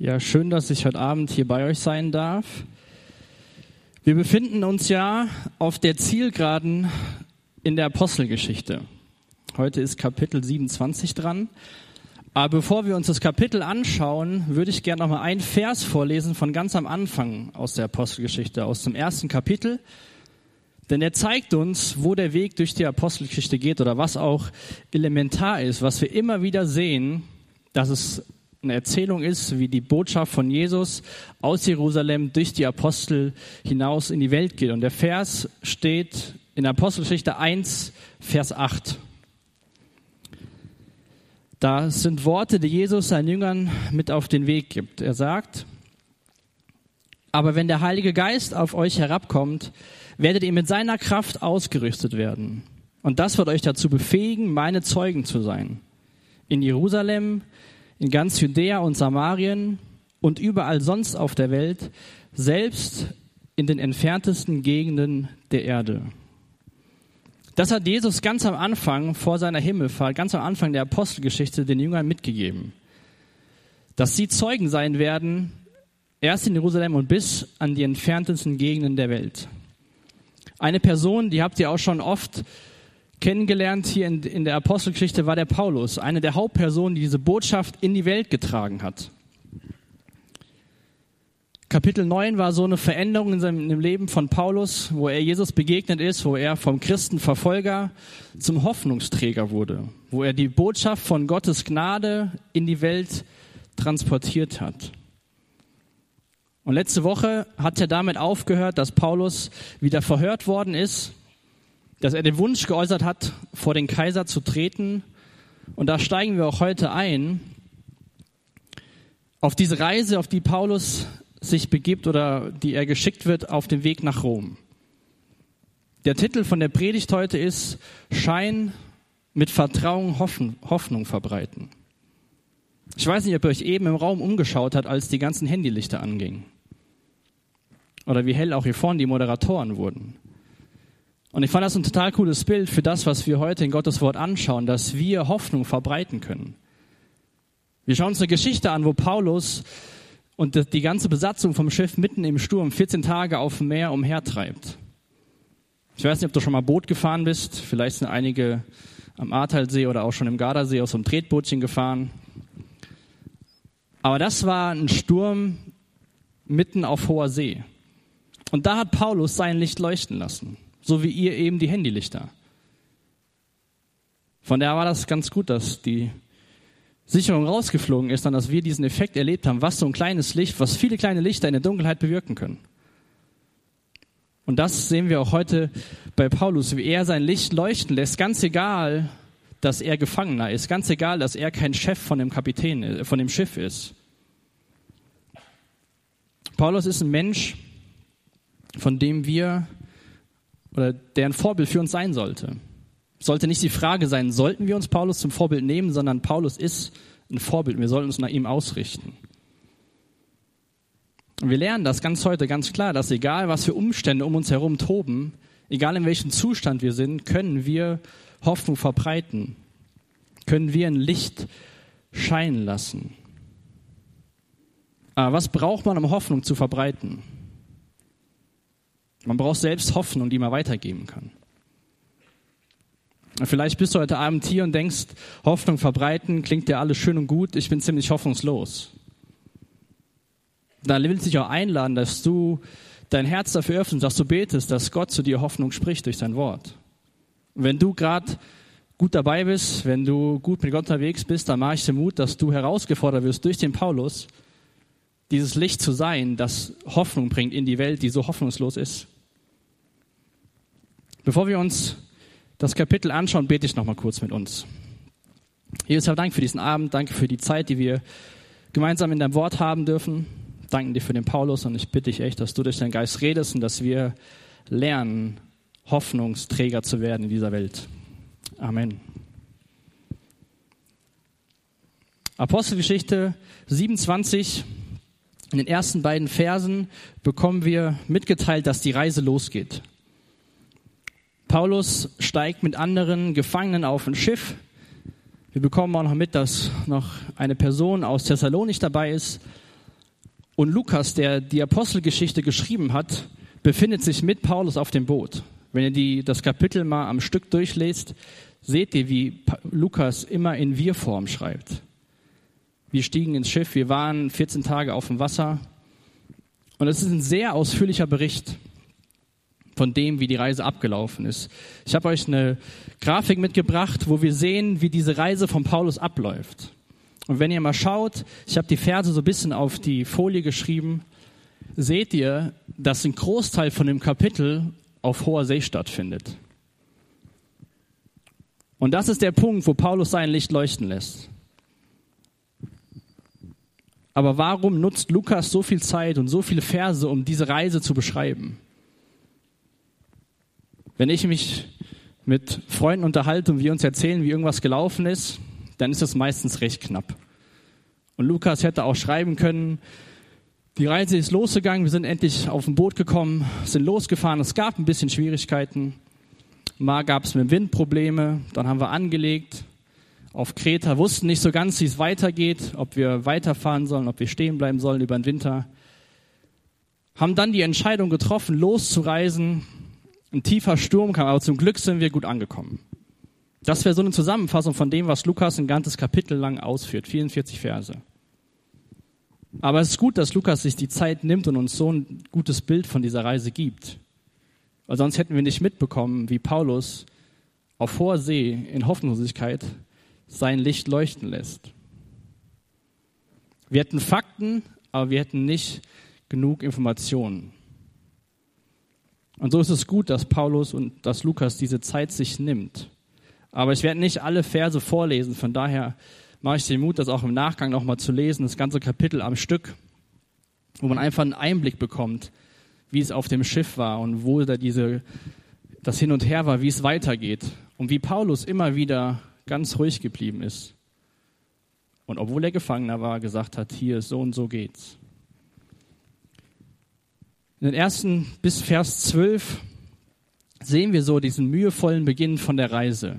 Ja, schön, dass ich heute Abend hier bei euch sein darf. Wir befinden uns ja auf der Zielgeraden in der Apostelgeschichte. Heute ist Kapitel 27 dran. Aber bevor wir uns das Kapitel anschauen, würde ich gerne noch mal einen Vers vorlesen von ganz am Anfang aus der Apostelgeschichte, aus dem ersten Kapitel. Denn er zeigt uns, wo der Weg durch die Apostelgeschichte geht oder was auch elementar ist, was wir immer wieder sehen, dass es eine Erzählung ist, wie die Botschaft von Jesus aus Jerusalem durch die Apostel hinaus in die Welt geht. Und der Vers steht in Apostelgeschichte 1, Vers 8. Da sind Worte, die Jesus seinen Jüngern mit auf den Weg gibt. Er sagt, aber wenn der Heilige Geist auf euch herabkommt, werdet ihr mit seiner Kraft ausgerüstet werden. Und das wird euch dazu befähigen, meine Zeugen zu sein. In Jerusalem, in ganz Judäa und Samarien und überall sonst auf der Welt, selbst in den entferntesten Gegenden der Erde. Das hat Jesus ganz am Anfang vor seiner Himmelfahrt, ganz am Anfang der Apostelgeschichte den Jüngern mitgegeben. Dass sie Zeugen sein werden, erst in Jerusalem und bis an die entferntesten Gegenden der Welt. Eine Person, die habt ihr auch schon oft kennengelernt hier in, in der Apostelgeschichte war der Paulus, eine der Hauptpersonen, die diese Botschaft in die Welt getragen hat. Kapitel 9 war so eine Veränderung in seinem Leben von Paulus, wo er Jesus begegnet ist, wo er vom Christenverfolger zum Hoffnungsträger wurde, wo er die Botschaft von Gottes Gnade in die Welt transportiert hat. Und letzte Woche hat er damit aufgehört, dass Paulus wieder verhört worden ist dass er den Wunsch geäußert hat, vor den Kaiser zu treten. Und da steigen wir auch heute ein auf diese Reise, auf die Paulus sich begibt oder die er geschickt wird auf dem Weg nach Rom. Der Titel von der Predigt heute ist Schein mit Vertrauen Hoffnung verbreiten. Ich weiß nicht, ob ihr euch eben im Raum umgeschaut habt, als die ganzen Handylichter angingen. Oder wie hell auch hier vorne die Moderatoren wurden. Und ich fand das ein total cooles Bild für das, was wir heute in Gottes Wort anschauen, dass wir Hoffnung verbreiten können. Wir schauen uns eine Geschichte an, wo Paulus und die ganze Besatzung vom Schiff mitten im Sturm 14 Tage auf dem Meer umhertreibt. Ich weiß nicht, ob du schon mal Boot gefahren bist. Vielleicht sind einige am Ahrtalsee oder auch schon im Gardasee aus so einem Tretbootchen gefahren. Aber das war ein Sturm mitten auf hoher See. Und da hat Paulus sein Licht leuchten lassen so wie ihr eben die Handylichter. Von daher war das ganz gut, dass die Sicherung rausgeflogen ist, dann dass wir diesen Effekt erlebt haben, was so ein kleines Licht, was viele kleine Lichter in der Dunkelheit bewirken können. Und das sehen wir auch heute bei Paulus, wie er sein Licht leuchten lässt, ganz egal, dass er Gefangener ist, ganz egal, dass er kein Chef von dem Kapitän, äh, von dem Schiff ist. Paulus ist ein Mensch, von dem wir oder der ein Vorbild für uns sein sollte. Sollte nicht die Frage sein, sollten wir uns Paulus zum Vorbild nehmen, sondern Paulus ist ein Vorbild. Wir sollten uns nach ihm ausrichten. Und wir lernen das ganz heute ganz klar, dass egal was für Umstände um uns herum toben, egal in welchem Zustand wir sind, können wir Hoffnung verbreiten, können wir ein Licht scheinen lassen. Aber was braucht man, um Hoffnung zu verbreiten? Man braucht selbst Hoffnung, die man weitergeben kann. Vielleicht bist du heute Abend hier und denkst, Hoffnung verbreiten klingt dir alles schön und gut, ich bin ziemlich hoffnungslos. Da will ich dich auch einladen, dass du dein Herz dafür öffnest, dass du betest, dass Gott zu dir Hoffnung spricht durch sein Wort. Und wenn du gerade gut dabei bist, wenn du gut mit Gott unterwegs bist, dann mache ich dir Mut, dass du herausgefordert wirst durch den Paulus, dieses Licht zu sein, das Hoffnung bringt in die Welt, die so hoffnungslos ist. Bevor wir uns das Kapitel anschauen, bete ich noch mal kurz mit uns. Jesus, Dank für diesen Abend, danke für die Zeit, die wir gemeinsam in deinem Wort haben dürfen. Danke dir für den Paulus und ich bitte dich echt, dass du durch deinen Geist redest und dass wir lernen, Hoffnungsträger zu werden in dieser Welt. Amen. Apostelgeschichte 27 in den ersten beiden Versen bekommen wir mitgeteilt, dass die Reise losgeht. Paulus steigt mit anderen Gefangenen auf ein Schiff. Wir bekommen auch noch mit, dass noch eine Person aus Thessalonich dabei ist. Und Lukas, der die Apostelgeschichte geschrieben hat, befindet sich mit Paulus auf dem Boot. Wenn ihr die, das Kapitel mal am Stück durchlest, seht ihr, wie Lukas immer in Wir-Form schreibt. Wir stiegen ins Schiff, wir waren 14 Tage auf dem Wasser. Und es ist ein sehr ausführlicher Bericht von dem, wie die Reise abgelaufen ist. Ich habe euch eine Grafik mitgebracht, wo wir sehen, wie diese Reise von Paulus abläuft. Und wenn ihr mal schaut, ich habe die Verse so ein bisschen auf die Folie geschrieben, seht ihr, dass ein Großteil von dem Kapitel auf hoher See stattfindet. Und das ist der Punkt, wo Paulus sein Licht leuchten lässt. Aber warum nutzt Lukas so viel Zeit und so viele Verse, um diese Reise zu beschreiben? Wenn ich mich mit Freunden unterhalte und wir uns erzählen, wie irgendwas gelaufen ist, dann ist es meistens recht knapp. Und Lukas hätte auch schreiben können, die Reise ist losgegangen, wir sind endlich auf ein Boot gekommen, sind losgefahren, es gab ein bisschen Schwierigkeiten. Mal gab es mit dem Wind Probleme, dann haben wir angelegt. Auf Kreta wussten nicht so ganz, wie es weitergeht, ob wir weiterfahren sollen, ob wir stehen bleiben sollen über den Winter. Haben dann die Entscheidung getroffen, loszureisen. Ein tiefer Sturm kam, aber zum Glück sind wir gut angekommen. Das wäre so eine Zusammenfassung von dem, was Lukas ein ganzes Kapitel lang ausführt, 44 Verse. Aber es ist gut, dass Lukas sich die Zeit nimmt und uns so ein gutes Bild von dieser Reise gibt. Weil sonst hätten wir nicht mitbekommen, wie Paulus auf hoher See in Hoffnungslosigkeit sein Licht leuchten lässt. Wir hätten Fakten, aber wir hätten nicht genug Informationen. Und so ist es gut, dass Paulus und dass Lukas diese Zeit sich nimmt. Aber ich werde nicht alle Verse vorlesen, von daher mache ich den Mut, das auch im Nachgang nochmal zu lesen, das ganze Kapitel am Stück, wo man einfach einen Einblick bekommt, wie es auf dem Schiff war und wo da diese, das Hin und Her war, wie es weitergeht und wie Paulus immer wieder ganz ruhig geblieben ist. Und obwohl er Gefangener war, gesagt hat, hier, so und so geht's. In den ersten bis Vers 12 sehen wir so diesen mühevollen Beginn von der Reise.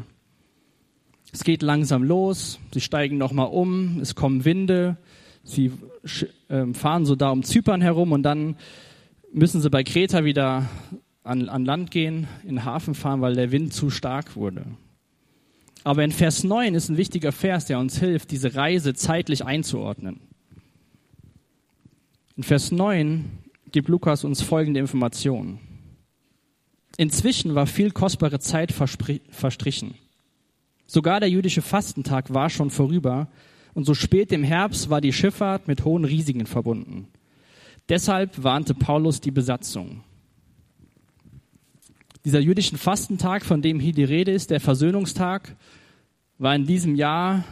Es geht langsam los, sie steigen nochmal um, es kommen Winde, sie ähm, fahren so da um Zypern herum und dann müssen sie bei Kreta wieder an, an Land gehen, in den Hafen fahren, weil der Wind zu stark wurde. Aber in Vers 9 ist ein wichtiger Vers, der uns hilft, diese Reise zeitlich einzuordnen. In Vers 9 gibt Lukas uns folgende Informationen. Inzwischen war viel kostbare Zeit verstrichen. Sogar der jüdische Fastentag war schon vorüber und so spät im Herbst war die Schifffahrt mit hohen Risiken verbunden. Deshalb warnte Paulus die Besatzung. Dieser jüdischen Fastentag, von dem hier die Rede ist, der Versöhnungstag, war in diesem Jahr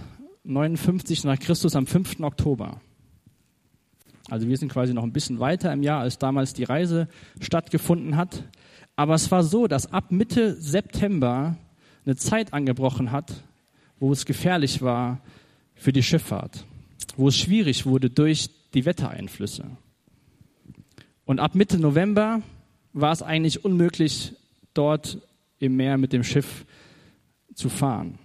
59 nach Christus am 5. Oktober. Also wir sind quasi noch ein bisschen weiter im Jahr, als damals die Reise stattgefunden hat. Aber es war so, dass ab Mitte September eine Zeit angebrochen hat, wo es gefährlich war für die Schifffahrt, wo es schwierig wurde durch die Wettereinflüsse. Und ab Mitte November war es eigentlich unmöglich, dort im Meer mit dem Schiff zu fahren.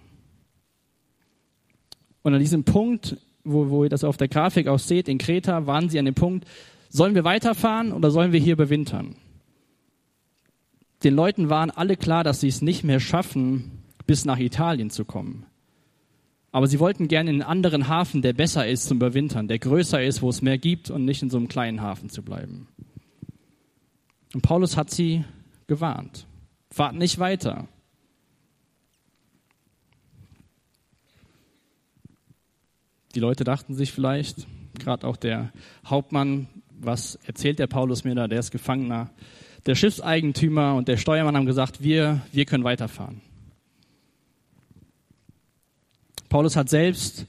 Und an diesem Punkt, wo, wo ihr das auf der Grafik auch seht, in Kreta, waren sie an dem Punkt, sollen wir weiterfahren oder sollen wir hier bewintern? Den Leuten waren alle klar, dass sie es nicht mehr schaffen, bis nach Italien zu kommen. Aber sie wollten gerne in einen anderen Hafen, der besser ist zum Überwintern, der größer ist, wo es mehr gibt und nicht in so einem kleinen Hafen zu bleiben. Und Paulus hat sie gewarnt. Fahrt nicht weiter. Die Leute dachten sich vielleicht, gerade auch der Hauptmann, was erzählt der Paulus mir da, der ist Gefangener. Der Schiffseigentümer und der Steuermann haben gesagt, wir, wir können weiterfahren. Paulus hat selbst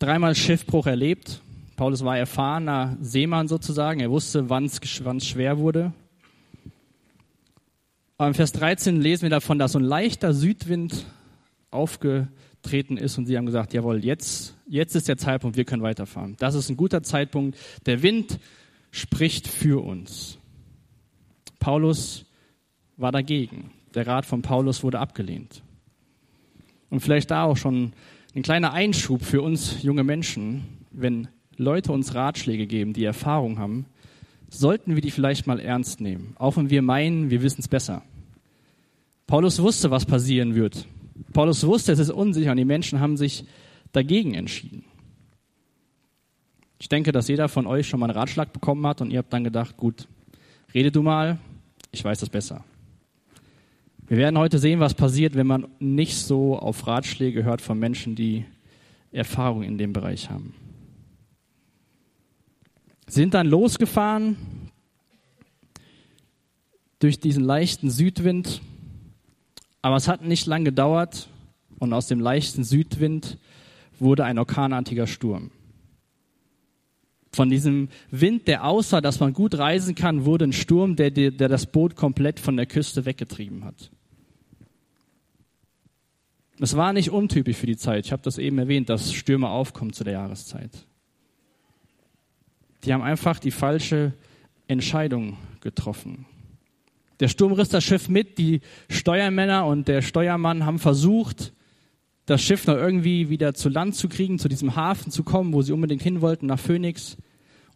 dreimal Schiffbruch erlebt. Paulus war erfahrener Seemann sozusagen. Er wusste, wann es schwer wurde. Aber im Vers 13 lesen wir davon, dass so ein leichter Südwind aufgetreten ist und sie haben gesagt, jawohl, jetzt, jetzt ist der Zeitpunkt, wir können weiterfahren. Das ist ein guter Zeitpunkt. Der Wind spricht für uns. Paulus war dagegen. Der Rat von Paulus wurde abgelehnt. Und vielleicht da auch schon ein kleiner Einschub für uns junge Menschen, wenn Leute uns Ratschläge geben, die Erfahrung haben, sollten wir die vielleicht mal ernst nehmen, auch wenn wir meinen, wir wissen es besser. Paulus wusste, was passieren wird. Paulus wusste, es ist unsicher und die Menschen haben sich dagegen entschieden. Ich denke, dass jeder von euch schon mal einen Ratschlag bekommen hat und ihr habt dann gedacht, gut, rede du mal, ich weiß das besser. Wir werden heute sehen, was passiert, wenn man nicht so auf Ratschläge hört von Menschen, die Erfahrung in dem Bereich haben. Sind dann losgefahren durch diesen leichten Südwind, aber es hat nicht lange gedauert und aus dem leichten Südwind wurde ein orkanartiger Sturm. Von diesem Wind, der aussah, dass man gut reisen kann, wurde ein Sturm, der, der das Boot komplett von der Küste weggetrieben hat. Es war nicht untypisch für die Zeit. Ich habe das eben erwähnt, dass Stürme aufkommen zu der Jahreszeit. Die haben einfach die falsche Entscheidung getroffen. Der Sturm riss das Schiff mit, die Steuermänner und der Steuermann haben versucht, das Schiff noch irgendwie wieder zu Land zu kriegen, zu diesem Hafen zu kommen, wo sie unbedingt hin wollten, nach Phoenix,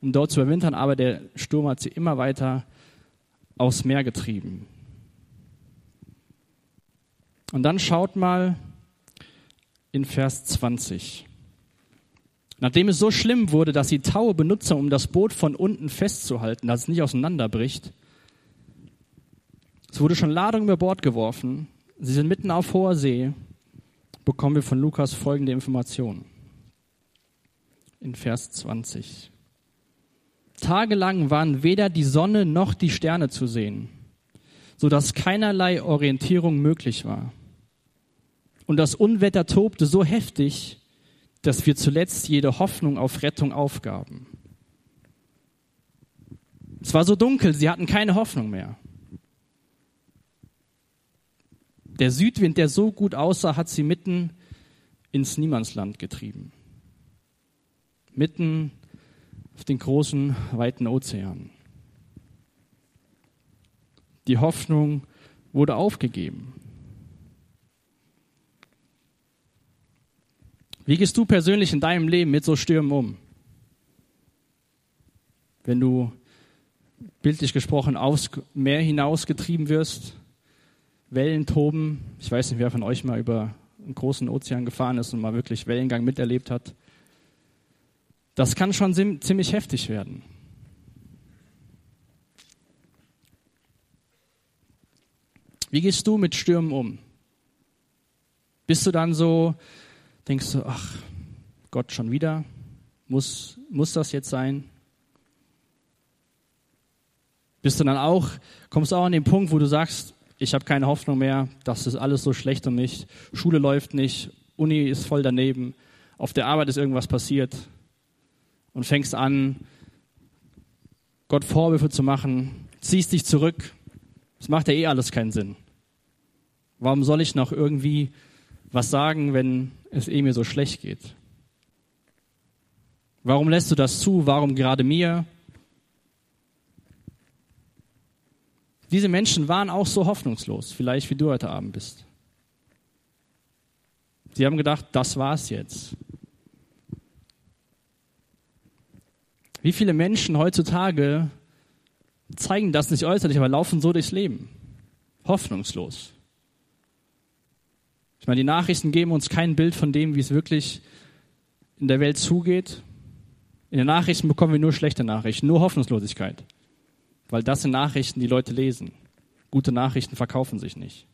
um dort zu überwintern, aber der Sturm hat sie immer weiter aufs Meer getrieben. Und dann schaut mal in Vers 20. Nachdem es so schlimm wurde, dass sie Taue benutzen, um das Boot von unten festzuhalten, dass es nicht auseinanderbricht, es wurde schon Ladung über Bord geworfen, sie sind mitten auf hoher See, bekommen wir von Lukas folgende Information. In Vers 20. Tagelang waren weder die Sonne noch die Sterne zu sehen, so dass keinerlei Orientierung möglich war. Und das Unwetter tobte so heftig, dass wir zuletzt jede Hoffnung auf Rettung aufgaben. Es war so dunkel, sie hatten keine Hoffnung mehr. Der Südwind, der so gut aussah, hat sie mitten ins Niemandsland getrieben. Mitten auf den großen, weiten Ozean. Die Hoffnung wurde aufgegeben. Wie gehst du persönlich in deinem Leben mit so Stürmen um? Wenn du bildlich gesprochen aufs Meer hinausgetrieben wirst, Wellen toben. Ich weiß nicht, wer von euch mal über einen großen Ozean gefahren ist und mal wirklich Wellengang miterlebt hat. Das kann schon ziemlich heftig werden. Wie gehst du mit Stürmen um? Bist du dann so, denkst du, ach Gott, schon wieder? Muss, muss das jetzt sein? Bist du dann auch, kommst du auch an den Punkt, wo du sagst, ich habe keine Hoffnung mehr, das ist alles so schlecht um mich, Schule läuft nicht, Uni ist voll daneben, auf der Arbeit ist irgendwas passiert und fängst an, Gott Vorwürfe zu machen, ziehst dich zurück. Das macht ja eh alles keinen Sinn. Warum soll ich noch irgendwie was sagen, wenn es eh mir so schlecht geht? Warum lässt du das zu? Warum gerade mir? Diese Menschen waren auch so hoffnungslos, vielleicht wie du heute Abend bist. Sie haben gedacht, das war's jetzt. Wie viele Menschen heutzutage zeigen das nicht äußerlich, aber laufen so durchs Leben? Hoffnungslos. Ich meine, die Nachrichten geben uns kein Bild von dem, wie es wirklich in der Welt zugeht. In den Nachrichten bekommen wir nur schlechte Nachrichten, nur Hoffnungslosigkeit. Weil das sind Nachrichten, die Leute lesen. Gute Nachrichten verkaufen sich nicht.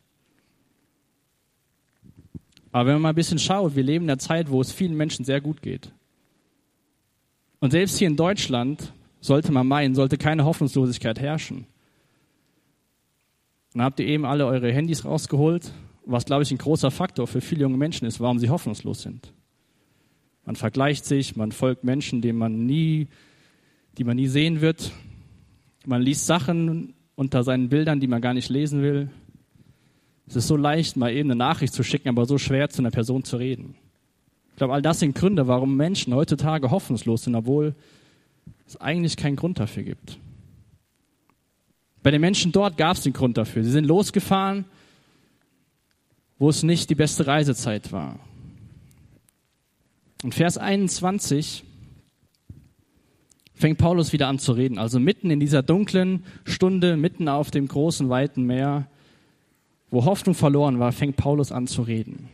Aber wenn man mal ein bisschen schaut, wir leben in einer Zeit, wo es vielen Menschen sehr gut geht. Und selbst hier in Deutschland sollte man meinen, sollte keine Hoffnungslosigkeit herrschen. Dann habt ihr eben alle eure Handys rausgeholt, was, glaube ich, ein großer Faktor für viele junge Menschen ist, warum sie hoffnungslos sind. Man vergleicht sich, man folgt Menschen, denen man nie, die man nie sehen wird, man liest Sachen unter seinen Bildern, die man gar nicht lesen will. Es ist so leicht, mal eben eine Nachricht zu schicken, aber so schwer zu einer Person zu reden. Ich glaube, all das sind Gründe, warum Menschen heutzutage hoffnungslos sind, obwohl es eigentlich keinen Grund dafür gibt. Bei den Menschen dort gab es den Grund dafür. Sie sind losgefahren, wo es nicht die beste Reisezeit war. Und Vers 21 fängt Paulus wieder an zu reden. Also mitten in dieser dunklen Stunde, mitten auf dem großen, weiten Meer, wo Hoffnung verloren war, fängt Paulus an zu reden.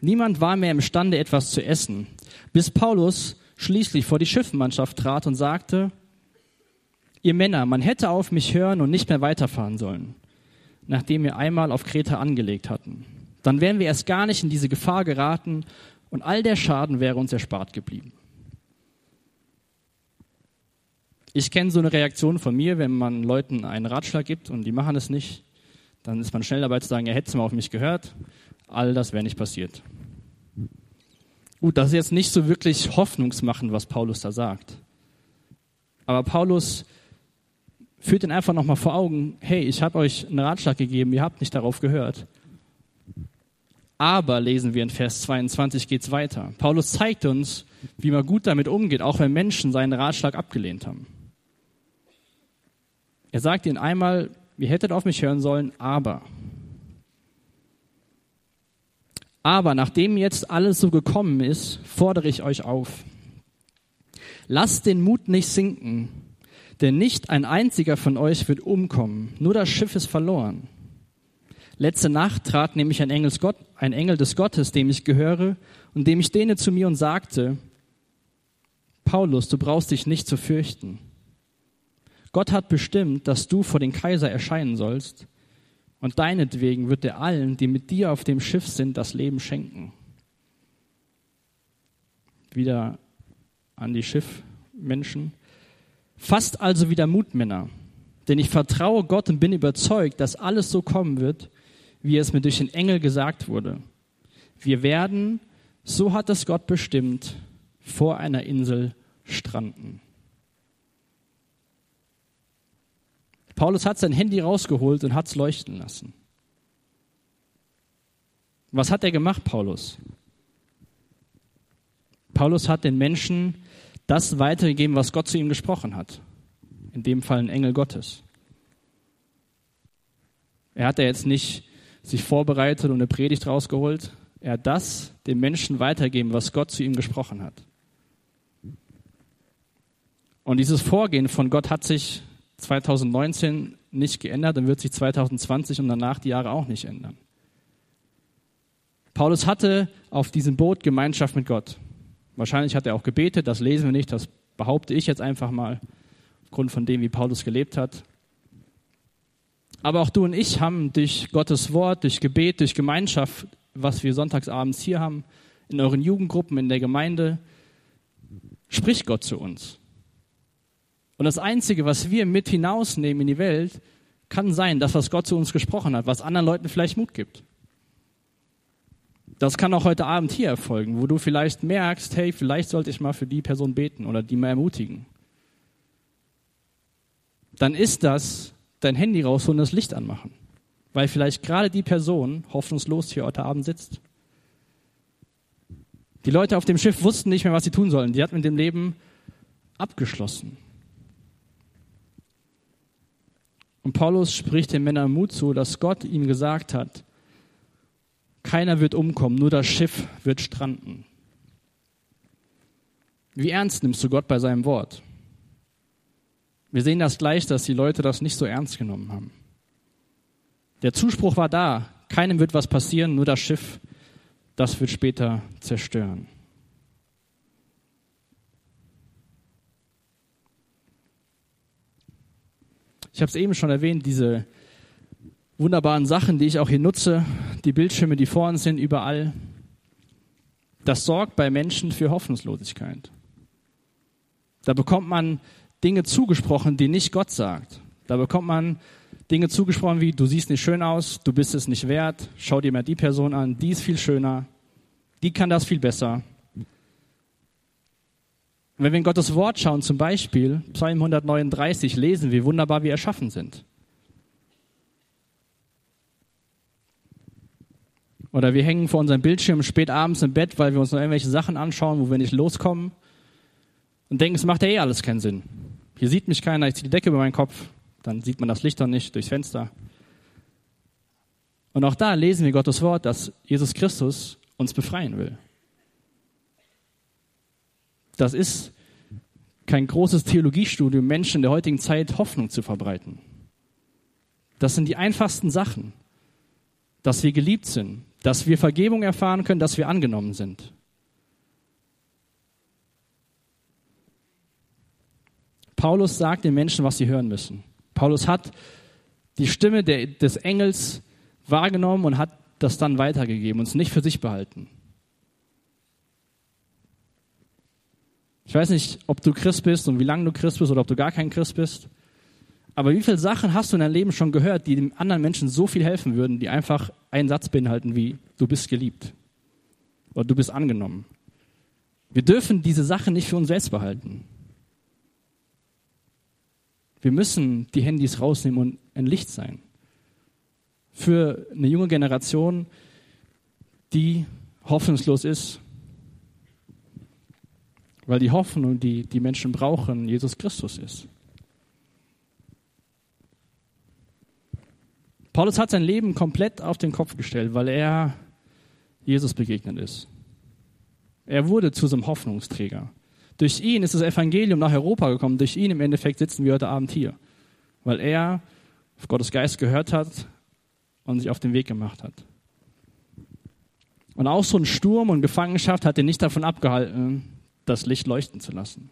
Niemand war mehr imstande, etwas zu essen, bis Paulus schließlich vor die Schiffmannschaft trat und sagte, ihr Männer, man hätte auf mich hören und nicht mehr weiterfahren sollen, nachdem wir einmal auf Kreta angelegt hatten. Dann wären wir erst gar nicht in diese Gefahr geraten und all der Schaden wäre uns erspart geblieben. Ich kenne so eine Reaktion von mir, wenn man Leuten einen Ratschlag gibt und die machen es nicht, dann ist man schnell dabei zu sagen, er hätte es mal auf mich gehört. All das wäre nicht passiert. Gut, das ist jetzt nicht so wirklich hoffnungsmachend, was Paulus da sagt. Aber Paulus führt ihn einfach nochmal vor Augen, hey, ich habe euch einen Ratschlag gegeben, ihr habt nicht darauf gehört. Aber, lesen wir in Vers 22, geht es weiter. Paulus zeigt uns, wie man gut damit umgeht, auch wenn Menschen seinen Ratschlag abgelehnt haben. Er sagt ihnen einmal, ihr hättet auf mich hören sollen, aber. Aber nachdem jetzt alles so gekommen ist, fordere ich euch auf. Lasst den Mut nicht sinken, denn nicht ein einziger von euch wird umkommen, nur das Schiff ist verloren. Letzte Nacht trat nämlich ein, Engelsgott, ein Engel des Gottes, dem ich gehöre, und dem ich dehne zu mir und sagte, Paulus, du brauchst dich nicht zu fürchten. Gott hat bestimmt, dass du vor den Kaiser erscheinen sollst, und deinetwegen wird er allen, die mit dir auf dem Schiff sind, das Leben schenken. Wieder an die Schiffmenschen. Fasst also wieder Mut, Männer, denn ich vertraue Gott und bin überzeugt, dass alles so kommen wird, wie es mir durch den Engel gesagt wurde. Wir werden, so hat es Gott bestimmt, vor einer Insel stranden. Paulus hat sein Handy rausgeholt und hat es leuchten lassen. Was hat er gemacht, Paulus? Paulus hat den Menschen das weitergegeben, was Gott zu ihm gesprochen hat. In dem Fall ein Engel Gottes. Er hat ja jetzt nicht sich vorbereitet und eine Predigt rausgeholt. Er hat das dem Menschen weitergeben, was Gott zu ihm gesprochen hat. Und dieses Vorgehen von Gott hat sich 2019 nicht geändert und wird sich 2020 und danach die Jahre auch nicht ändern. Paulus hatte auf diesem Boot Gemeinschaft mit Gott. Wahrscheinlich hat er auch gebetet, das lesen wir nicht, das behaupte ich jetzt einfach mal, aufgrund von dem, wie Paulus gelebt hat. Aber auch du und ich haben durch Gottes Wort, durch Gebet, durch Gemeinschaft, was wir sonntagsabends hier haben, in euren Jugendgruppen, in der Gemeinde, spricht Gott zu uns. Und das Einzige, was wir mit hinausnehmen in die Welt, kann sein, das, was Gott zu uns gesprochen hat, was anderen Leuten vielleicht Mut gibt. Das kann auch heute Abend hier erfolgen, wo du vielleicht merkst, hey, vielleicht sollte ich mal für die Person beten oder die mal ermutigen. Dann ist das dein Handy rausholen und das Licht anmachen. Weil vielleicht gerade die Person hoffnungslos hier heute Abend sitzt. Die Leute auf dem Schiff wussten nicht mehr, was sie tun sollen. Die hatten mit dem Leben abgeschlossen. Und Paulus spricht den Männern Mut zu, dass Gott ihm gesagt hat, keiner wird umkommen, nur das Schiff wird stranden. Wie ernst nimmst du Gott bei seinem Wort? Wir sehen das gleich, dass die Leute das nicht so ernst genommen haben. Der Zuspruch war da, keinem wird was passieren, nur das Schiff, das wird später zerstören. Ich habe es eben schon erwähnt, diese wunderbaren Sachen, die ich auch hier nutze, die Bildschirme, die vor uns sind, überall. Das sorgt bei Menschen für Hoffnungslosigkeit. Da bekommt man Dinge zugesprochen, die nicht Gott sagt. Da bekommt man Dinge zugesprochen wie, du siehst nicht schön aus, du bist es nicht wert, schau dir mal die Person an, die ist viel schöner, die kann das viel besser. Wenn wir in Gottes Wort schauen, zum Beispiel Psalm 139, lesen wie wunderbar wir erschaffen sind. Oder wir hängen vor unserem Bildschirm spät abends im Bett, weil wir uns noch irgendwelche Sachen anschauen, wo wir nicht loskommen und denken, es macht ja eh alles keinen Sinn. Hier sieht mich keiner, ich ziehe die Decke über meinen Kopf, dann sieht man das Licht dann nicht durchs Fenster. Und auch da lesen wir Gottes Wort, dass Jesus Christus uns befreien will. Das ist kein großes Theologiestudium, Menschen in der heutigen Zeit Hoffnung zu verbreiten. Das sind die einfachsten Sachen. Dass wir geliebt sind, dass wir Vergebung erfahren können, dass wir angenommen sind. Paulus sagt den Menschen, was sie hören müssen. Paulus hat die Stimme der, des Engels wahrgenommen und hat das dann weitergegeben und es nicht für sich behalten. Ich weiß nicht, ob du Christ bist und wie lange du Christ bist oder ob du gar kein Christ bist. Aber wie viele Sachen hast du in deinem Leben schon gehört, die dem anderen Menschen so viel helfen würden, die einfach einen Satz beinhalten wie du bist geliebt oder du bist angenommen. Wir dürfen diese Sachen nicht für uns selbst behalten. Wir müssen die Handys rausnehmen und ein Licht sein. Für eine junge Generation, die hoffnungslos ist, weil die Hoffnung, die die Menschen brauchen, Jesus Christus ist. Paulus hat sein Leben komplett auf den Kopf gestellt, weil er Jesus begegnet ist. Er wurde zu so einem Hoffnungsträger. Durch ihn ist das Evangelium nach Europa gekommen. Durch ihn im Endeffekt sitzen wir heute Abend hier. Weil er auf Gottes Geist gehört hat und sich auf den Weg gemacht hat. Und auch so ein Sturm und Gefangenschaft hat ihn nicht davon abgehalten, das Licht leuchten zu lassen.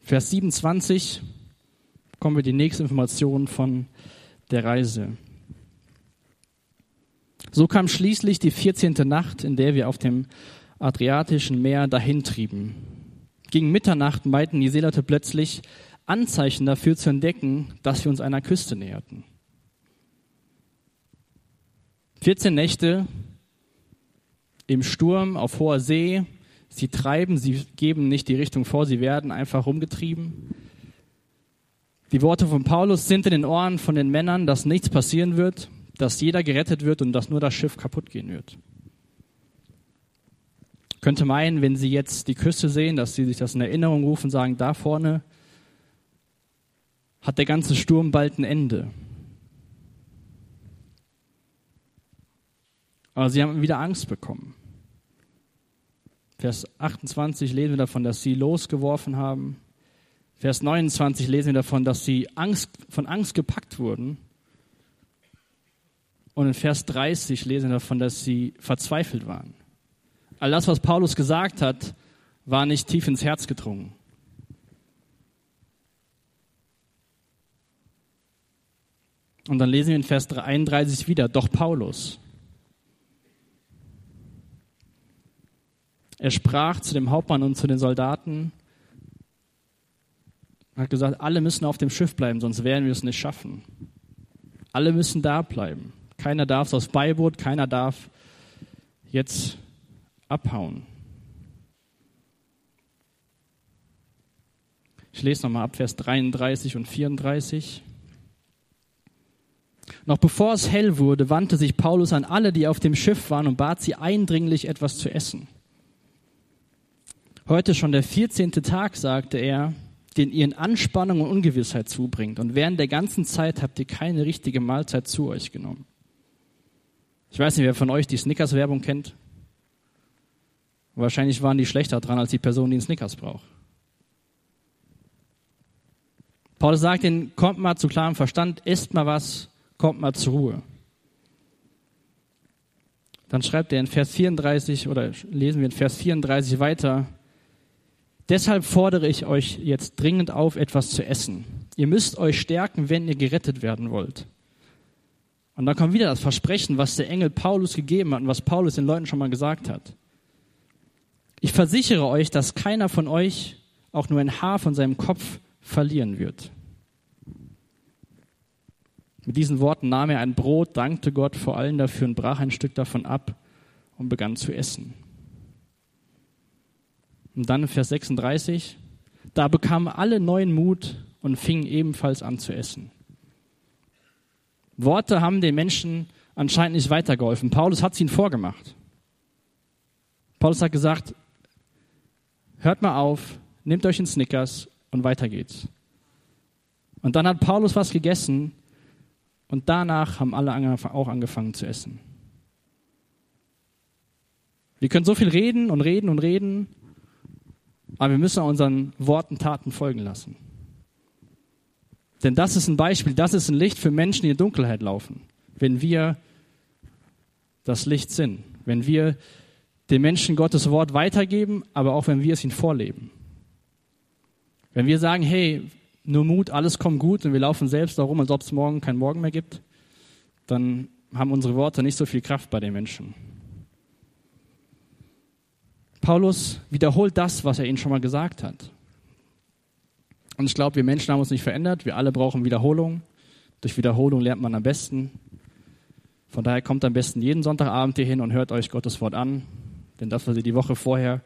Vers 27 kommen wir die nächste Information von der Reise. So kam schließlich die 14. Nacht, in der wir auf dem Adriatischen Meer dahintrieben. Gegen Mitternacht meinten die Seeleute plötzlich Anzeichen dafür zu entdecken, dass wir uns einer Küste näherten. 14 Nächte im Sturm auf hoher See. Sie treiben, sie geben nicht die Richtung vor, sie werden einfach rumgetrieben. Die Worte von Paulus sind in den Ohren von den Männern, dass nichts passieren wird, dass jeder gerettet wird und dass nur das Schiff kaputt gehen wird. Könnte meinen, wenn Sie jetzt die Küste sehen, dass Sie sich das in Erinnerung rufen und sagen, da vorne hat der ganze Sturm bald ein Ende. Aber sie haben wieder Angst bekommen. Vers 28 lesen wir davon, dass sie losgeworfen haben. Vers 29 lesen wir davon, dass sie Angst, von Angst gepackt wurden. Und in Vers 30 lesen wir davon, dass sie verzweifelt waren. All das, was Paulus gesagt hat, war nicht tief ins Herz gedrungen. Und dann lesen wir in Vers 31 wieder, doch Paulus. Er sprach zu dem Hauptmann und zu den Soldaten, hat gesagt, alle müssen auf dem Schiff bleiben, sonst werden wir es nicht schaffen. Alle müssen da bleiben. Keiner darf aufs Beiboot, keiner darf jetzt abhauen. Ich lese nochmal ab Vers 33 und 34. Noch bevor es hell wurde, wandte sich Paulus an alle, die auf dem Schiff waren, und bat sie eindringlich etwas zu essen. Heute schon der 14. Tag, sagte er, den ihr in Anspannung und Ungewissheit zubringt. Und während der ganzen Zeit habt ihr keine richtige Mahlzeit zu euch genommen. Ich weiß nicht, wer von euch die Snickers-Werbung kennt. Wahrscheinlich waren die schlechter dran als die Person, die einen Snickers braucht. Paulus sagt ihnen, kommt mal zu klarem Verstand, esst mal was, kommt mal zur Ruhe. Dann schreibt er in Vers 34 oder lesen wir in Vers 34 weiter. Deshalb fordere ich euch jetzt dringend auf, etwas zu essen. Ihr müsst euch stärken, wenn ihr gerettet werden wollt. Und dann kommt wieder das Versprechen, was der Engel Paulus gegeben hat und was Paulus den Leuten schon mal gesagt hat. Ich versichere euch, dass keiner von euch auch nur ein Haar von seinem Kopf verlieren wird. Mit diesen Worten nahm er ein Brot, dankte Gott vor allen dafür und brach ein Stück davon ab und begann zu essen. Und dann Vers 36, da bekamen alle neuen Mut und fingen ebenfalls an zu essen. Worte haben den Menschen anscheinend nicht weitergeholfen. Paulus hat es ihnen vorgemacht. Paulus hat gesagt, hört mal auf, nehmt euch einen Snickers und weiter geht's. Und dann hat Paulus was gegessen und danach haben alle auch angefangen zu essen. Wir können so viel reden und reden und reden, aber wir müssen unseren Worten Taten folgen lassen. Denn das ist ein Beispiel, das ist ein Licht für Menschen, die in Dunkelheit laufen. Wenn wir das Licht sind, wenn wir den Menschen Gottes Wort weitergeben, aber auch wenn wir es ihnen vorleben. Wenn wir sagen, hey, nur Mut, alles kommt gut und wir laufen selbst darum, als ob es morgen keinen Morgen mehr gibt, dann haben unsere Worte nicht so viel Kraft bei den Menschen. Paulus wiederholt das, was er ihnen schon mal gesagt hat. Und ich glaube, wir Menschen haben uns nicht verändert. Wir alle brauchen Wiederholung. Durch Wiederholung lernt man am besten. Von daher kommt am besten jeden Sonntagabend hier hin und hört euch Gottes Wort an. Denn das, was ihr die Woche vorher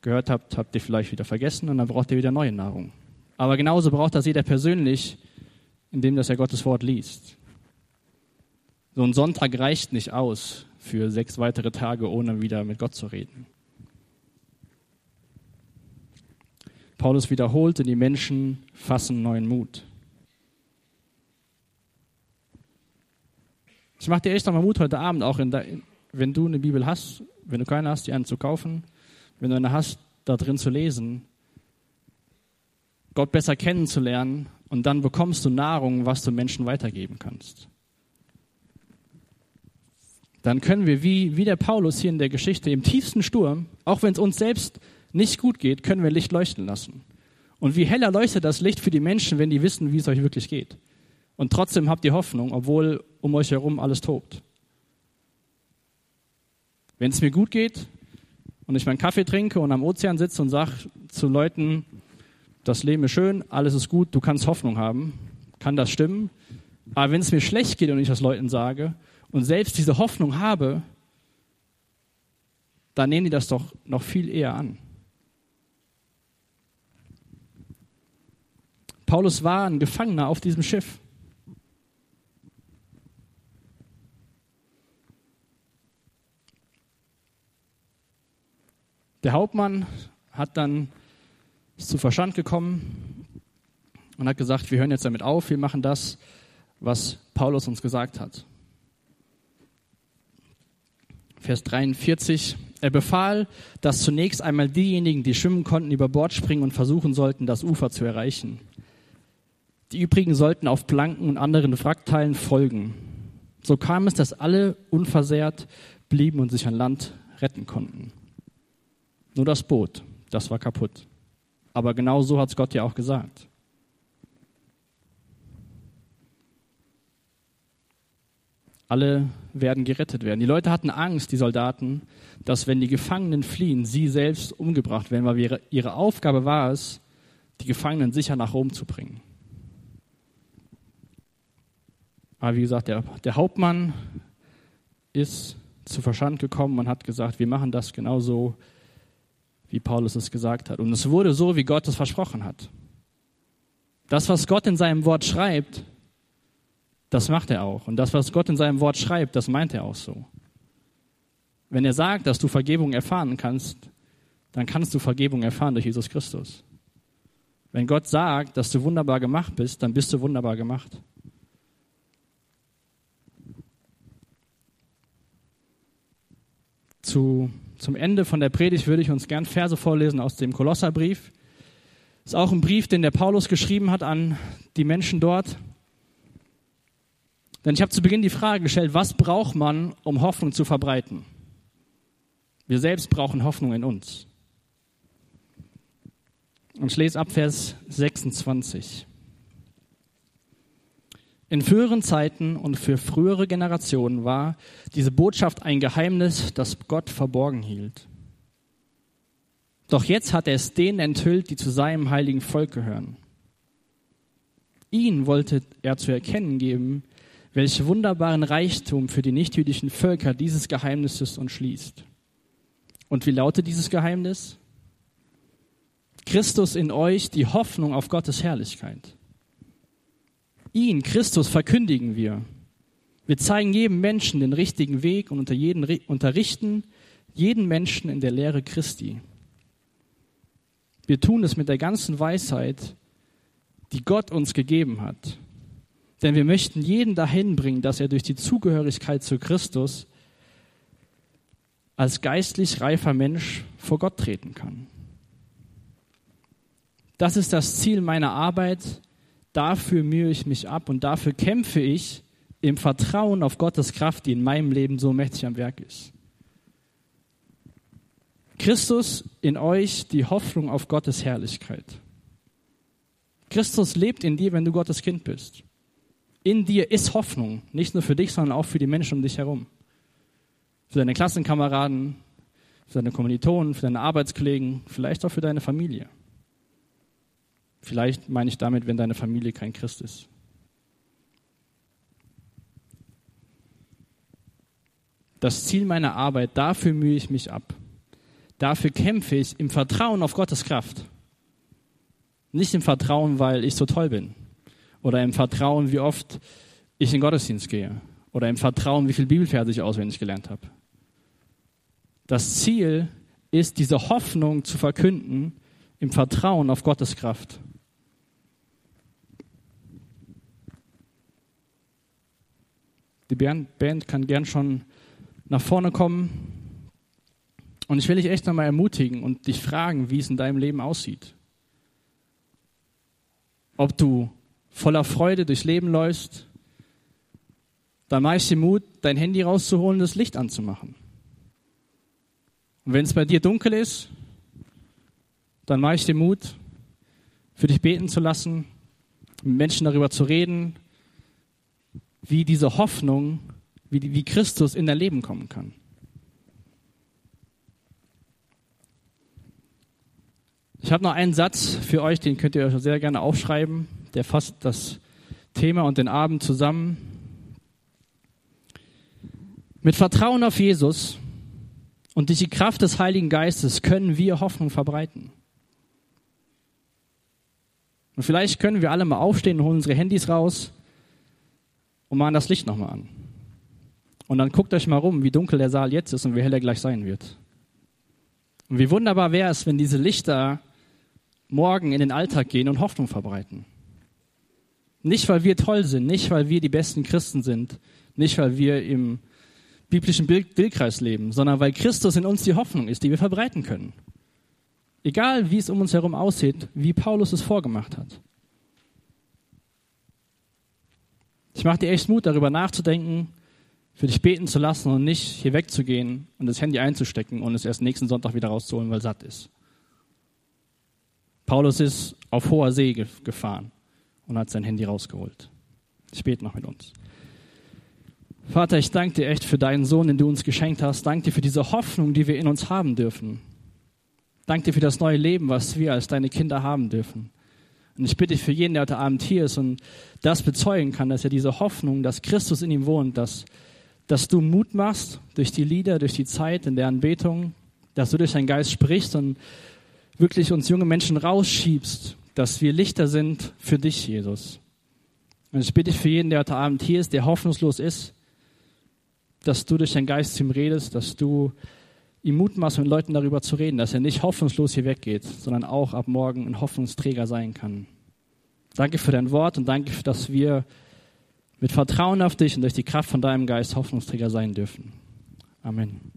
gehört habt, habt ihr vielleicht wieder vergessen und dann braucht ihr wieder neue Nahrung. Aber genauso braucht das jeder persönlich, indem dass er Gottes Wort liest. So ein Sonntag reicht nicht aus für sechs weitere Tage, ohne wieder mit Gott zu reden. Paulus wiederholt und die Menschen fassen neuen Mut. Ich mache dir echt nochmal Mut heute Abend, auch der, wenn du eine Bibel hast, wenn du keine hast, die einen zu kaufen, wenn du eine hast, da drin zu lesen, Gott besser kennenzulernen und dann bekommst du Nahrung, was du Menschen weitergeben kannst. Dann können wir wie, wie der Paulus hier in der Geschichte im tiefsten Sturm, auch wenn es uns selbst nicht gut geht, können wir Licht leuchten lassen. Und wie heller leuchtet das Licht für die Menschen, wenn die wissen, wie es euch wirklich geht. Und trotzdem habt ihr Hoffnung, obwohl um euch herum alles tobt. Wenn es mir gut geht und ich meinen Kaffee trinke und am Ozean sitze und sage zu Leuten, das Leben ist schön, alles ist gut, du kannst Hoffnung haben, kann das stimmen. Aber wenn es mir schlecht geht und ich das Leuten sage und selbst diese Hoffnung habe, dann nehmen die das doch noch viel eher an. Paulus war ein Gefangener auf diesem Schiff. Der Hauptmann hat dann zu Verstand gekommen und hat gesagt, wir hören jetzt damit auf, wir machen das, was Paulus uns gesagt hat. Vers 43. Er befahl, dass zunächst einmal diejenigen, die schwimmen konnten, über Bord springen und versuchen sollten, das Ufer zu erreichen. Die übrigen sollten auf Planken und anderen Wrackteilen folgen. So kam es, dass alle unversehrt blieben und sich an Land retten konnten. Nur das Boot, das war kaputt. Aber genau so hat es Gott ja auch gesagt. Alle werden gerettet werden. Die Leute hatten Angst, die Soldaten, dass wenn die Gefangenen fliehen, sie selbst umgebracht werden, weil ihre Aufgabe war es, die Gefangenen sicher nach Rom zu bringen. Aber wie gesagt, der, der Hauptmann ist zu Verstand gekommen und hat gesagt, wir machen das genauso, wie Paulus es gesagt hat. Und es wurde so, wie Gott es versprochen hat. Das, was Gott in seinem Wort schreibt, das macht er auch. Und das, was Gott in seinem Wort schreibt, das meint er auch so. Wenn er sagt, dass du Vergebung erfahren kannst, dann kannst du Vergebung erfahren durch Jesus Christus. Wenn Gott sagt, dass du wunderbar gemacht bist, dann bist du wunderbar gemacht. Zu, zum Ende von der Predigt würde ich uns gern Verse vorlesen aus dem Kolosserbrief. Ist auch ein Brief, den der Paulus geschrieben hat an die Menschen dort. Denn ich habe zu Beginn die Frage gestellt, was braucht man, um Hoffnung zu verbreiten? Wir selbst brauchen Hoffnung in uns. Und ich lese ab Vers 26. In früheren Zeiten und für frühere Generationen war diese Botschaft ein Geheimnis, das Gott verborgen hielt. Doch jetzt hat er es denen enthüllt, die zu seinem heiligen Volk gehören. Ihn wollte er zu erkennen geben, welche wunderbaren Reichtum für die nichtjüdischen Völker dieses Geheimnisses umschließt. Und wie lautet dieses Geheimnis? Christus in euch, die Hoffnung auf Gottes Herrlichkeit. Ihn, Christus, verkündigen wir. Wir zeigen jedem Menschen den richtigen Weg und unter jeden, unterrichten jeden Menschen in der Lehre Christi. Wir tun es mit der ganzen Weisheit, die Gott uns gegeben hat. Denn wir möchten jeden dahin bringen, dass er durch die Zugehörigkeit zu Christus als geistlich reifer Mensch vor Gott treten kann. Das ist das Ziel meiner Arbeit. Dafür mühe ich mich ab und dafür kämpfe ich im Vertrauen auf Gottes Kraft, die in meinem Leben so mächtig am Werk ist. Christus in euch die Hoffnung auf Gottes Herrlichkeit. Christus lebt in dir, wenn du Gottes Kind bist. In dir ist Hoffnung, nicht nur für dich, sondern auch für die Menschen um dich herum. Für deine Klassenkameraden, für deine Kommilitonen, für deine Arbeitskollegen, vielleicht auch für deine Familie. Vielleicht meine ich damit, wenn deine Familie kein Christ ist. Das Ziel meiner Arbeit, dafür mühe ich mich ab. Dafür kämpfe ich im Vertrauen auf Gottes Kraft. Nicht im Vertrauen, weil ich so toll bin. Oder im Vertrauen, wie oft ich in Gottesdienst gehe. Oder im Vertrauen, wie viel Bibelverse ich auswendig gelernt habe. Das Ziel ist, diese Hoffnung zu verkünden im Vertrauen auf Gottes Kraft. Die Band kann gern schon nach vorne kommen. Und ich will dich echt nochmal ermutigen und dich fragen, wie es in deinem Leben aussieht. Ob du voller Freude durchs Leben läufst, dann mache ich dir Mut, dein Handy rauszuholen und das Licht anzumachen. Und wenn es bei dir dunkel ist, dann mache ich dir Mut, für dich beten zu lassen, mit Menschen darüber zu reden, wie diese Hoffnung, wie, wie Christus in dein Leben kommen kann. Ich habe noch einen Satz für euch, den könnt ihr euch sehr gerne aufschreiben. Der fasst das Thema und den Abend zusammen. Mit Vertrauen auf Jesus und durch die Kraft des Heiligen Geistes können wir Hoffnung verbreiten. Und vielleicht können wir alle mal aufstehen und holen unsere Handys raus und machen das Licht nochmal an. Und dann guckt euch mal rum, wie dunkel der Saal jetzt ist und wie hell er gleich sein wird. Und wie wunderbar wäre es, wenn diese Lichter morgen in den Alltag gehen und Hoffnung verbreiten. Nicht, weil wir toll sind, nicht, weil wir die besten Christen sind, nicht, weil wir im biblischen Bildkreis leben, sondern weil Christus in uns die Hoffnung ist, die wir verbreiten können. Egal, wie es um uns herum aussieht, wie Paulus es vorgemacht hat. Ich mache dir echt Mut, darüber nachzudenken, für dich beten zu lassen und nicht hier wegzugehen und das Handy einzustecken und es erst nächsten Sonntag wieder rauszuholen, weil satt ist. Paulus ist auf hoher See gefahren und hat sein Handy rausgeholt. Ich bete noch mit uns. Vater, ich danke dir echt für deinen Sohn, den du uns geschenkt hast. Danke dir für diese Hoffnung, die wir in uns haben dürfen. Danke dir für das neue Leben, was wir als deine Kinder haben dürfen. Und ich bitte für jeden, der heute Abend hier ist und das bezeugen kann, dass er diese Hoffnung, dass Christus in ihm wohnt, dass, dass du Mut machst durch die Lieder, durch die Zeit in der Anbetung, dass du durch deinen Geist sprichst und wirklich uns junge Menschen rausschiebst, dass wir Lichter sind für dich, Jesus. Und ich bitte für jeden, der heute Abend hier ist, der hoffnungslos ist, dass du durch deinen Geist zu ihm redest, dass du ihm Mut machst, mit Leuten darüber zu reden, dass er nicht hoffnungslos hier weggeht, sondern auch ab morgen ein Hoffnungsträger sein kann. Danke für dein Wort und danke, dass wir mit Vertrauen auf dich und durch die Kraft von deinem Geist Hoffnungsträger sein dürfen. Amen.